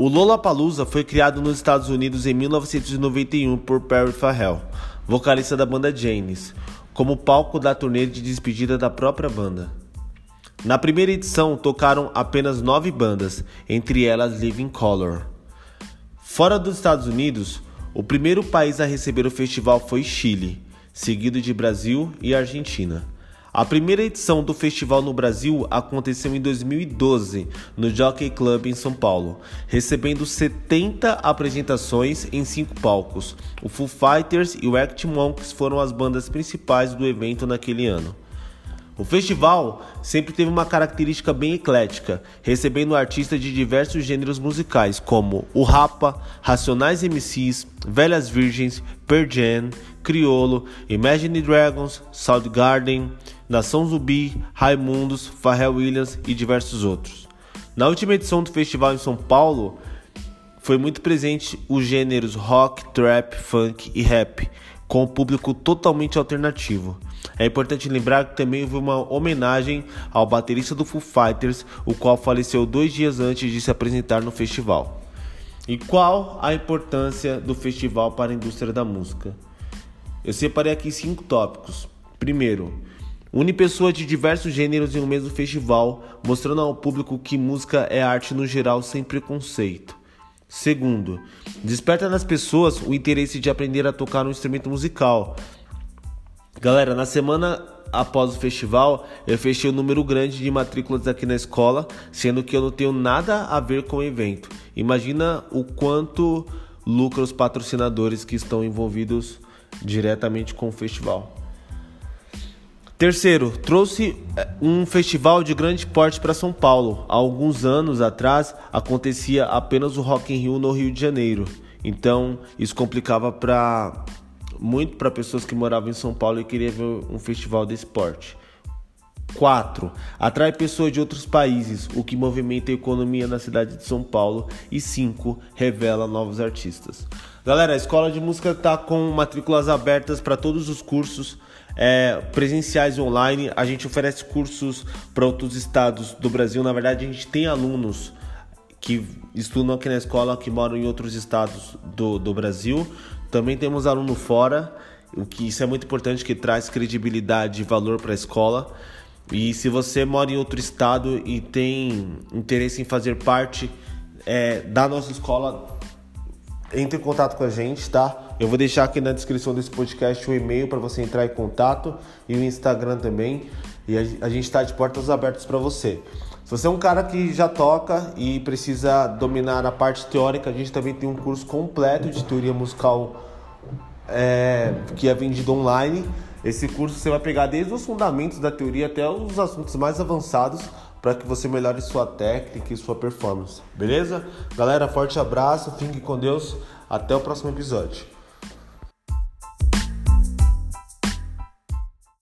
O Lollapalooza foi criado nos Estados Unidos em 1991 por Perry Farrell, vocalista da banda Janis, como palco da turnê de despedida da própria banda. Na primeira edição tocaram apenas nove bandas, entre elas Living Color. Fora dos Estados Unidos, o primeiro país a receber o festival foi Chile, seguido de Brasil e Argentina. A primeira edição do festival no Brasil aconteceu em 2012, no Jockey Club em São Paulo, recebendo 70 apresentações em cinco palcos. O Foo Fighters e o Act Monkeys foram as bandas principais do evento naquele ano. O festival sempre teve uma característica bem eclética, recebendo artistas de diversos gêneros musicais, como o Rapa, Racionais MCs, Velhas Virgens, Pearl Jam, Criolo, Imagine Dragons, Soundgarden, Nação Zumbi, Raimundos, Pharrell Williams e diversos outros. Na última edição do festival em São Paulo, foi muito presente os gêneros rock, trap, funk e rap, com o público totalmente alternativo. É importante lembrar que também houve uma homenagem ao baterista do Foo Fighters, o qual faleceu dois dias antes de se apresentar no festival. E qual a importância do festival para a indústria da música? Eu separei aqui cinco tópicos. Primeiro, une pessoas de diversos gêneros em um mesmo festival, mostrando ao público que música é arte no geral sem preconceito. Segundo, desperta nas pessoas o interesse de aprender a tocar um instrumento musical. Galera, na semana após o festival, eu fechei um número grande de matrículas aqui na escola, sendo que eu não tenho nada a ver com o evento. Imagina o quanto lucra os patrocinadores que estão envolvidos diretamente com o festival. Terceiro, trouxe eh, um festival de grande porte para São Paulo. Há alguns anos atrás acontecia apenas o Rock in Rio no Rio de Janeiro. Então isso complicava para muito para pessoas que moravam em São Paulo e queriam ver um festival desse porte. 4. Atrai pessoas de outros países, o que movimenta a economia na cidade de São Paulo. E 5. Revela novos artistas. Galera, a escola de música está com matrículas abertas para todos os cursos é, presenciais e online. A gente oferece cursos para outros estados do Brasil. Na verdade, a gente tem alunos que estudam aqui na escola que moram em outros estados do, do Brasil. Também temos aluno fora, o que isso é muito importante, que traz credibilidade e valor para a escola. E se você mora em outro estado e tem interesse em fazer parte é, da nossa escola, entre em contato com a gente, tá? Eu vou deixar aqui na descrição desse podcast o e-mail para você entrar em contato e o Instagram também. E a gente está de portas abertas para você. Se você é um cara que já toca e precisa dominar a parte teórica, a gente também tem um curso completo de teoria musical é, que é vendido online. Esse curso você vai pegar desde os fundamentos da teoria até os assuntos mais avançados para que você melhore sua técnica e sua performance. Beleza? Galera, forte abraço, fique com Deus. Até o próximo episódio.